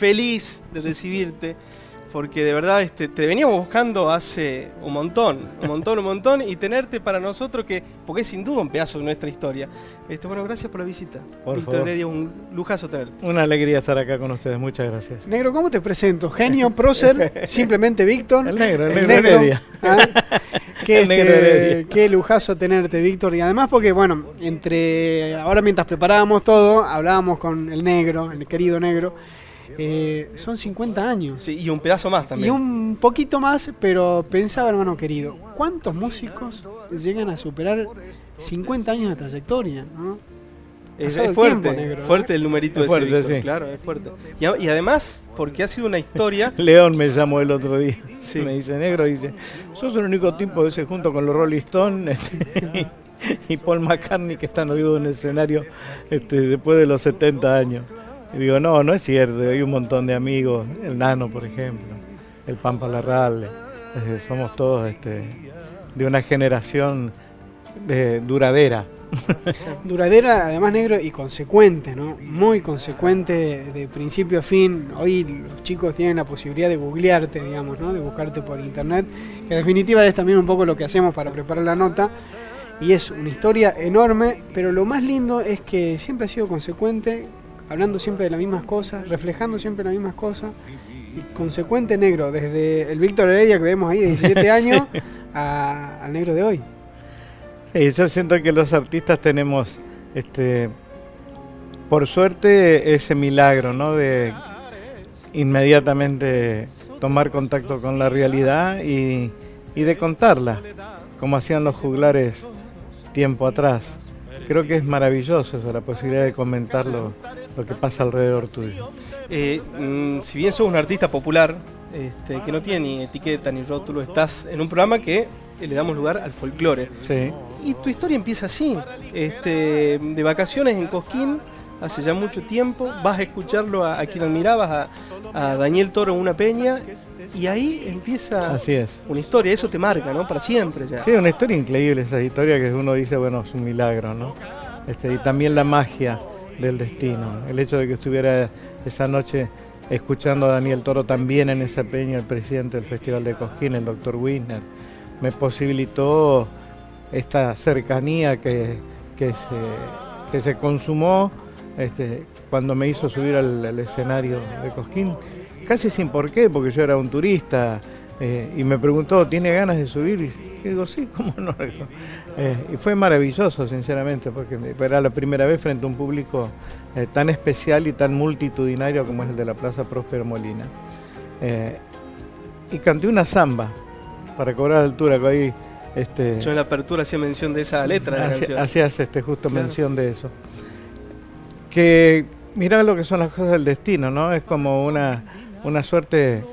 feliz de recibirte porque de verdad este, te veníamos buscando hace un montón, un montón, un montón, y tenerte para nosotros, que porque es sin duda un pedazo de nuestra historia. Este, bueno, gracias por la visita. Por Víctor favor. Heredia, un lujazo tenerte. Una alegría estar acá con ustedes, muchas gracias. Negro, ¿cómo te presento? Genio, prócer, simplemente Víctor. El negro, el negro Heredia. ¿ah? Qué, El negro este, qué lujazo tenerte, Víctor. Y además porque, bueno, entre ahora mientras preparábamos todo, hablábamos con el negro, el querido negro. Eh, son 50 años. Sí, y un pedazo más Y también. un poquito más, pero pensaba, hermano querido, ¿cuántos músicos llegan a superar 50 años de trayectoria? ¿no? Es, fuerte, tiempo, negro, fuerte el numerito Es ese, fuerte, Víctor, sí. claro, es fuerte. Y, y además, porque ha sido una historia, León me llamó el otro día. Sí. Me dice, negro, dice, sos el único tipo que se junto con los Rolling Stones este, y Paul McCartney que están vivos en el escenario este, después de los 70 años. Y digo, no, no es cierto, hay un montón de amigos, el Nano, por ejemplo, el Pampa Larralde, este, somos todos este, de una generación de, duradera. Duradera, además negro y consecuente, ¿no? Muy consecuente de principio a fin. Hoy los chicos tienen la posibilidad de googlearte, digamos, ¿no? De buscarte por internet, que en definitiva es también un poco lo que hacemos para preparar la nota. Y es una historia enorme, pero lo más lindo es que siempre ha sido consecuente, hablando siempre de las mismas cosas, reflejando siempre las mismas cosas. Y consecuente negro, desde el Víctor Heredia que vemos ahí de 17 años a- al negro de hoy. Sí, yo siento que los artistas tenemos, este, por suerte, ese milagro, ¿no? De inmediatamente tomar contacto con la realidad y, y de contarla, como hacían los juglares tiempo atrás. Creo que es maravilloso eso, la posibilidad de comentar lo, que pasa alrededor tuyo. eh, mm, si bien sos un artista popular, este, que no tiene ni etiqueta ni rótulo, estás en un programa que le damos lugar al folclore. Sí, Y tu historia empieza así, este, de vacaciones en Cosquín, hace ya mucho tiempo, vas a escucharlo a, a quien admirabas, a, a Daniel Toro en una peña, y ahí empieza así es. una historia, eso te marca, ¿no? Para siempre ya. Sí, una historia increíble esa historia que uno dice, bueno, es un milagro, ¿no? Este, y también la magia del destino, el hecho de que estuviera esa noche escuchando a Daniel Toro también en esa peña, el presidente del Festival de Cosquín, el doctor Wisner, me posibilitó esta cercanía que, que, se, que se consumó este, cuando me hizo subir al, al escenario de Cosquín, casi sin por qué, porque yo era un turista, eh, y me preguntó, ¿tiene ganas de subir? Y digo, sí, ¿cómo no? Eh, y fue maravilloso, sinceramente, porque era la primera vez frente a un público eh, tan especial y tan multitudinario como es el de la Plaza Próspero Molina. Y canté una samba para cobrar altura, que ahí este, Yo en la apertura hacía mención de esa letra de la. Hacías este, justo Claro. mención de eso. Que mirá lo que son las cosas del destino, ¿no? Es como una, una suerte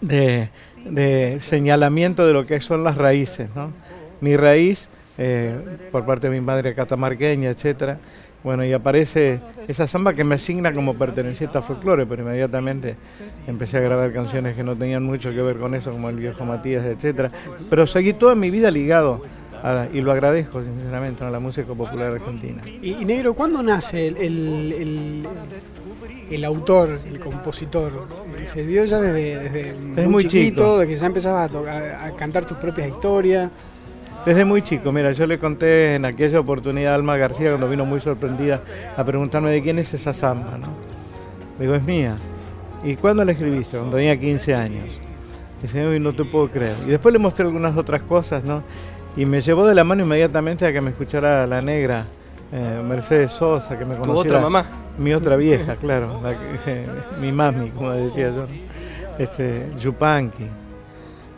de, de señalamiento de lo que son las raíces, ¿no? Mi raíz, eh, por parte de mi madre catamarqueña, etcétera. Bueno, y aparece esa samba que me asigna como perteneciente a folclore, pero inmediatamente empecé a grabar canciones que no tenían mucho que ver con eso, como el viejo Matías, etcétera. Pero seguí toda mi vida ligado, y lo agradezco sinceramente, a la música popular argentina. Y, y Negro, ¿cuándo nace el, el, el- el autor, el compositor? ¿Se dio ya desde, desde muy, muy chiquito, chico. de que ya empezabas a, a- cantar tus propias historias? Desde muy chico, mira, yo le conté en aquella oportunidad a Alma García cuando vino muy sorprendida a preguntarme de quién es esa samba, ¿no? Le digo, es mía. ¿Y cuándo la escribiste? Cuando tenía 15 años. Dice, "Uy, no te puedo creer. Y después le mostré algunas otras cosas, ¿no? Y me llevó de la mano inmediatamente a que me escuchara la negra, eh, Mercedes Sosa, que me Tu conociera. otra mamá. Mi otra vieja, claro, la que- mi mami, como decía yo, este, Yupanqui,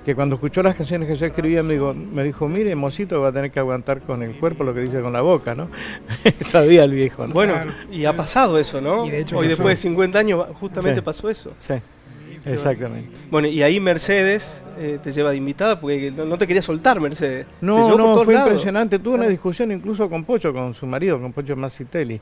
que cuando escuchó las canciones que yo escribía me dijo, me dijo, mire, mocito, va a tener que aguantar con el cuerpo lo que dice con la boca, ¿no? Sabía el viejo, ¿no? Bueno, y ha pasado eso, ¿no? Y de hecho Hoy pasó. después de 50 años justamente Sí. pasó eso. Sí, exactamente. Bueno, y ahí Mercedes eh, te lleva de invitada porque no, no te quería soltar Mercedes. No, no, fue lados. impresionante. Tuve una Claro. discusión incluso con Pocho, con su marido, con Pocho Massitelli,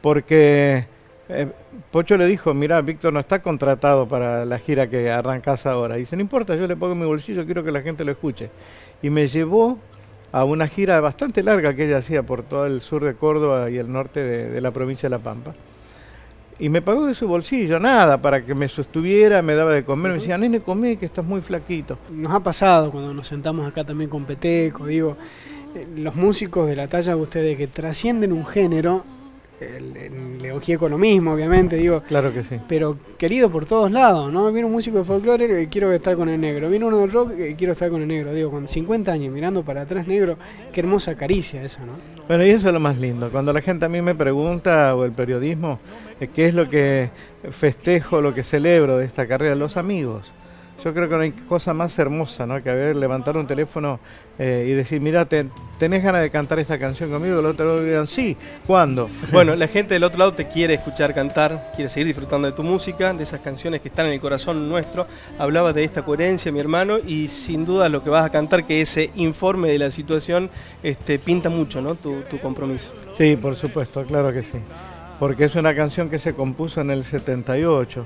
porque eh, Pocho le dijo, mira, Víctor no está contratado para la gira que arrancas ahora. Y dice, no importa, yo le pongo en mi bolsillo, quiero que la gente lo escuche. Y me llevó a una gira bastante larga que ella hacía por todo el sur de Córdoba y el norte de, de la provincia de La Pampa. Y me pagó de su bolsillo, nada, para que me sostuviera, me daba de comer, me decía, nene, comé, que estás muy flaquito. Nos ha pasado cuando nos sentamos acá también con Peteco, digo, eh, los músicos de la talla de ustedes que trascienden un género, el, el economismo, obviamente, digo, Claro que sí. pero querido por todos lados, ¿no? Viene un músico de folclore que quiero estar con el negro, viene uno del rock que quiero estar con el negro, digo, con 50 años mirando para atrás negro, qué hermosa caricia esa, ¿no? Bueno, y eso es lo más lindo. Cuando la gente a mí me pregunta, o el periodismo, eh, qué es lo que festejo, lo que celebro de esta carrera, los amigos. Yo creo que no hay cosa más hermosa, ¿no? Que haber levantar un teléfono eh, y decir, mira, ¿tenés ganas de cantar esta canción conmigo? El otro digan, sí, ¿cuándo? Bueno, la gente del otro lado te quiere escuchar cantar, quiere seguir disfrutando de tu música, de esas canciones que están en el corazón nuestro. Hablabas de esta coherencia, mi hermano, y sin duda lo que vas a cantar, que ese informe de la situación, este, pinta mucho, ¿no? Tu, tu compromiso. Sí, por supuesto, claro que sí. Porque es una canción que se compuso en el 78,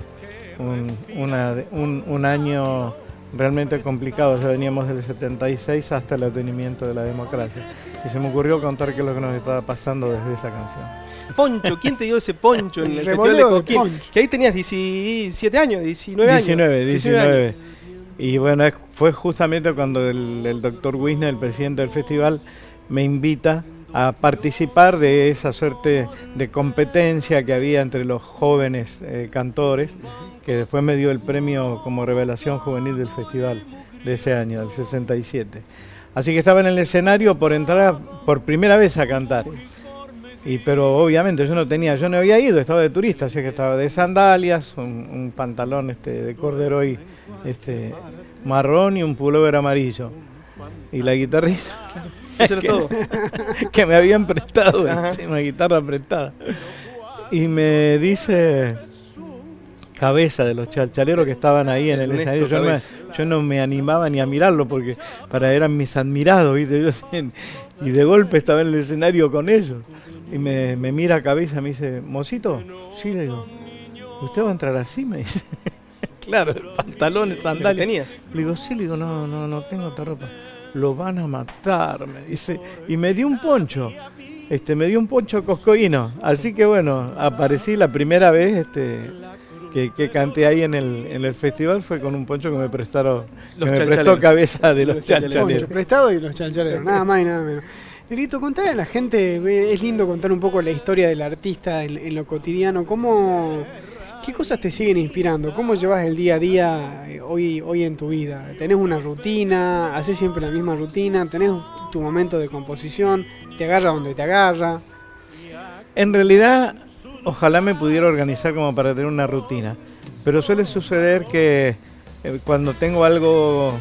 un, una- un- un año realmente complicado. Ya veníamos del 76 hasta el advenimiento de la democracia. Y se me ocurrió contar qué es lo que nos estaba pasando desde esa canción. Poncho, ¿quién te dio ese poncho en el Festival de Coquín? Que ahí tenías 17 años, 19 años. 19, 19. años. Y bueno, fue justamente cuando el, el doctor Wisner, el presidente del festival, me invita a participar de esa suerte de competencia que había entre los jóvenes eh, cantores, que después me dio el premio como revelación juvenil del festival de ese año, del 67. Así que estaba en el escenario por entrar por primera vez a cantar. Y, pero obviamente yo no tenía, yo no había ido, estaba de turista, así que estaba de sandalias, un, un pantalón este, de corderoy este, marrón y un pullover amarillo. Y la guitarrista Eso era todo. que me habían prestado, Ajá. encima, una guitarra prestada. Y me dice cabeza de los chalchaleros que estaban ahí en el escenario. Yo no, me, yo no me animaba ni a mirarlo porque para eran mis admirados, ¿viste? Y de golpe estaba en el escenario con ellos. Y me, me mira a cabeza, me dice, Mocito, sí, le digo, ¿usted va a entrar así? Me dice. claro, pantalones, ¿Lo sandalias. tenías? Le digo, sí, le digo, no, no, no tengo otra ropa. Lo van a matar, me dice. Y me dio un poncho. Este, me dio un poncho coscoíno. Así que bueno, aparecí la primera vez este, que, que canté ahí en el, en el festival fue con un poncho que me prestaron, Los que me prestó cabeza de los Los chalchaleros. Poncho prestado y los chanchaleros, nada más y nada menos. Negrito, contale a la gente, es lindo contar un poco la historia del artista en, en lo cotidiano, cómo, qué cosas te siguen inspirando, cómo llevas el día a día eh, hoy, hoy en tu vida. ¿Tenés una rutina? ¿Haces siempre la misma rutina? ¿Tenés tu momento de composición? ¿Te agarra donde te agarra? En realidad, ojalá me pudiera organizar como para tener una rutina. Pero suele suceder que eh, cuando tengo algo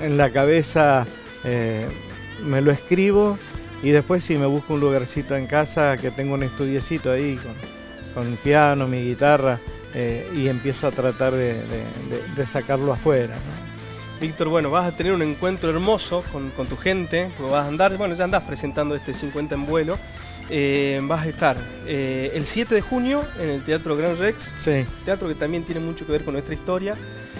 en la cabeza, eh, me lo escribo y después si me busco un lugarcito en casa, que tengo un estudiecito ahí con, con piano, mi guitarra, eh, y empiezo a tratar de, de- de- de sacarlo afuera. ¿no? Víctor, bueno, vas a tener un encuentro hermoso con, con tu gente, porque vas a andar, bueno, ya andás presentando este 50 en vuelo. Eh, vas a estar eh, el 7 de junio en el Teatro Gran Rex, Sí, teatro que también tiene mucho que ver con nuestra historia.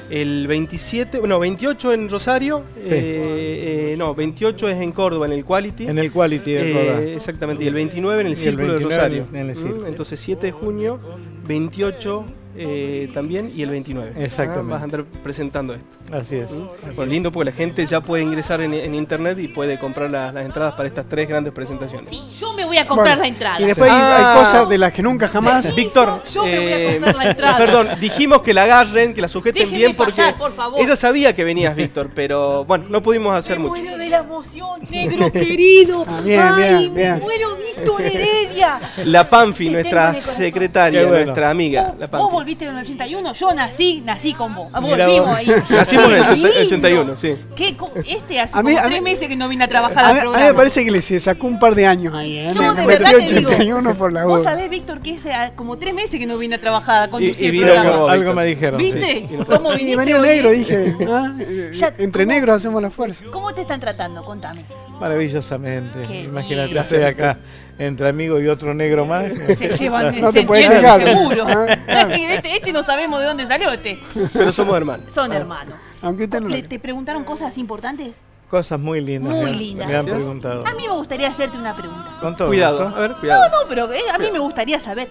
El 27, bueno, 28 en Rosario, Sí. eh, no, 28 es en Córdoba, en el Quality. en el Quality de exactamente, y el 29 en el Círculo de 29 Rosario. en el Mm, Círculo. Entonces 7 de junio, 28 eh, también y el 29. Exactamente. Ah, vas a andar presentando esto. Así es. Así Bueno, lindo porque la gente ya puede ingresar en, en internet y puede comprar las, las entradas para estas tres grandes presentaciones. Sí, yo me voy a comprar Bueno, la entrada. Y después hay- Ah. hay cosas de las que nunca jamás... Víctor, Yo me voy a eh, comprar la entrada. perdón, dijimos que la agarren, que la sujeten Déjenme bien porque pasar, por favor. ella sabía que venías, Víctor, pero bueno, no pudimos hacer me mucho. La emoción, negro querido. Ah, bien, Ay, bien, me bien. muero, Víctor Heredia. La Panfi, Te nuestra tengo en el corazón. secretaria, Qué bueno. nuestra amiga, Vos, la vos Panfi. volviste en el 81, yo nací, nací con vos. Ah, Mirá Volvimos vos. ahí. Nacimos en el Qué 80 lindo. 81, sí. ¿Qué co- este hace A mí- como a tres mí- meses que no vine a trabajar A al mí, a mí programa. me parece que le se sacó un par de años ahí, ¿eh? No, de me verdad te digo. 81 por la Vos duda. sabés, Víctor, que hace ah, como tres meses que no vine a trabajar a Y- conducir y el vino programa. Algo me dijeron. ¿Viste? sí. ¿Cómo Y viniste venía hoy? negro, dije. ¿ah? Eh, Ya, Entre ¿cómo? negros hacemos la fuerza. ¿Cómo te están Contame. Maravillosamente. Qué Imagínate, estoy acá entre amigo y otro negro más. Se llevan, No se te entienden quejar. seguro. Ah, claro. este, este no sabemos de dónde salió este. Pero somos hermanos. Son hermanos. Aunque no lo ¿Le- ¿Te preguntaron cosas importantes? Cosas muy lindas. Muy me han- lindas. Me han preguntado. A mí me gustaría hacerte una pregunta. Con todo Cuidado, gusto. a ver, cuidado. No, pero eh, a mí me gustaría saber.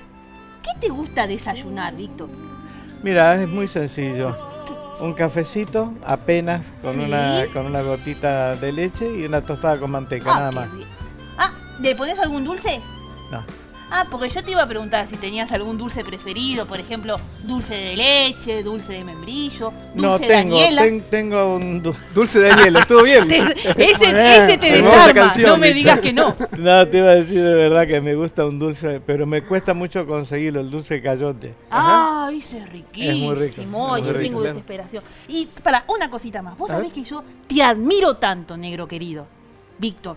¿Qué te gusta desayunar, Víctor? Mira, es muy sencillo. Un cafecito, apenas, con, Sí. una, con una gotita de leche y una tostada con manteca, Ah, nada más. bien. Ah, ¿le pones algún dulce? No. Ah, porque yo te iba a preguntar si tenías algún dulce preferido, por ejemplo, dulce de leche, dulce de membrillo, dulce No de tengo, Daniela. ten- tengo un dulce. Dulce Daniel, estuvo bien. Te- ese, ese te desarma, canción, no me digas que no. No, te iba a decir de verdad que me gusta un dulce, pero me cuesta mucho conseguirlo, el dulce cayote. Ah, ese es riquísimo. Es muy rico, es muy yo rico, tengo claro. desesperación. Y para, una cosita más. Vos sabés que yo te admiro tanto, negro querido, Víctor,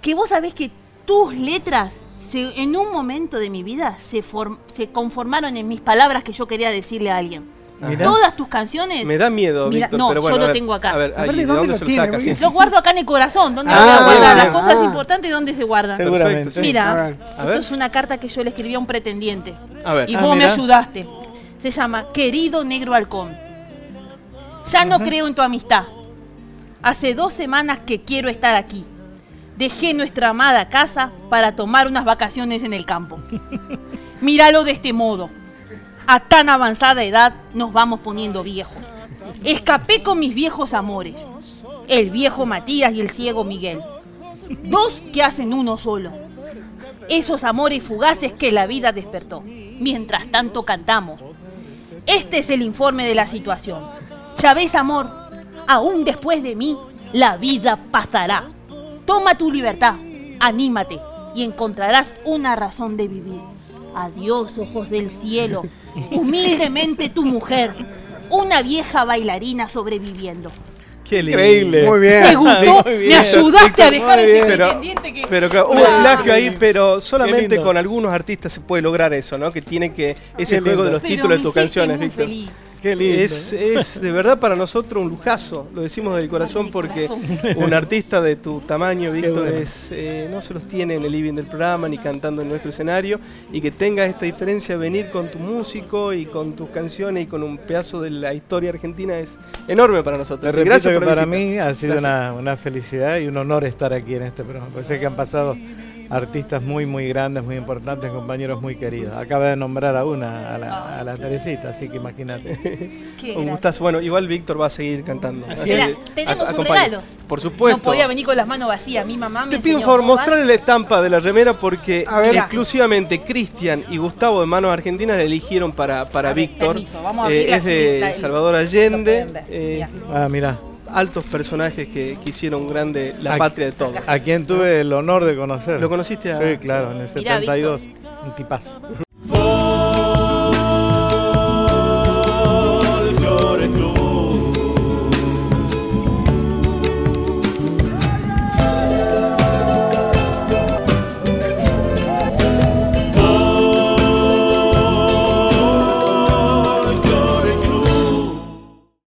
que vos sabés que tus letras se- en un momento de mi vida se, form- se conformaron en mis palabras que yo quería decirle a alguien. Todas tus canciones Me da miedo, Mira, Víctor, no, pero bueno. yo lo ver, tengo acá. A ver, A ver, ahí, ¿de ¿de dónde dónde lo se lo tiene? saca? Porque- Sí. lo guardo acá en el corazón. ¿Dónde Ah, lo voy a guardar? Las bien. cosas Ah. importantes, ¿dónde se guardan? Seguramente. sí. Mira, A ver. A esto es una carta que yo le escribí a un pretendiente. A ver. Y Ah, vos me ayudaste. Se llama Querido Negro Halcón. Ya no creo en tu amistad. Hace dos semanas que quiero estar aquí. Dejé nuestra amada casa para tomar unas vacaciones en el campo. Míralo de este modo. A tan avanzada edad nos vamos poniendo viejos. Escapé con mis viejos amores. El viejo Matías y el ciego Miguel. Dos que hacen uno solo esos amores fugaces que la vida despertó. Mientras tanto cantamos. Este es el informe de la situación. Ya ves, amor, aún después de mí, la vida pasará. Toma tu libertad, anímate y encontrarás una razón de vivir. Adiós, ojos del cielo. Humildemente tu mujer, una vieja bailarina sobreviviendo. Qué lindo. Increíble. Muy ¿Te bien. gustó? Muy Me ayudaste a dejar ese pretendiente que... Pero claro, hubo un plagio ahí, pero solamente con algunos artistas se puede lograr eso, ¿no? Que tiene que ese juego de los Pero títulos de me tus canciones, Víctor. Qué lindo. Es, es de verdad para nosotros un lujazo, lo decimos del corazón porque un artista de tu tamaño, Víctor, bueno. es, eh, no se los tiene en el living del programa ni cantando en nuestro escenario y que tenga esta diferencia venir con tu músico y con tus canciones y con un pedazo de la historia argentina es enorme para Te nosotros. Repito gracias que por la para visita. mí ha sido una, una felicidad y un honor estar aquí en este programa. Parece que han pasado artistas muy, muy grandes, muy importantes, compañeros muy queridos. Acaba de nombrar a una, a la, a la Teresita, así que imagínate. Un gustazo. Bueno, igual Víctor va a seguir cantando. Así Mira, tenemos a- un regalo. Por supuesto. No podía venir con las manos vacías. Mi mamá me Te pido va. mostrarle la estampa de la remera porque A ver. exclusivamente Cristian y Gustavo de Manos Argentinas la eligieron para, para A ver, Víctor. permiso, vamos a Eh, es de Salvador Allende. eh, Mirá. Ah, mira, altos personajes que, que hicieron grande la patria de todos. a quien tuve el honor de conocer. ¿Lo conociste a- Sí, claro, en el Mirá, 72. Un tipazo.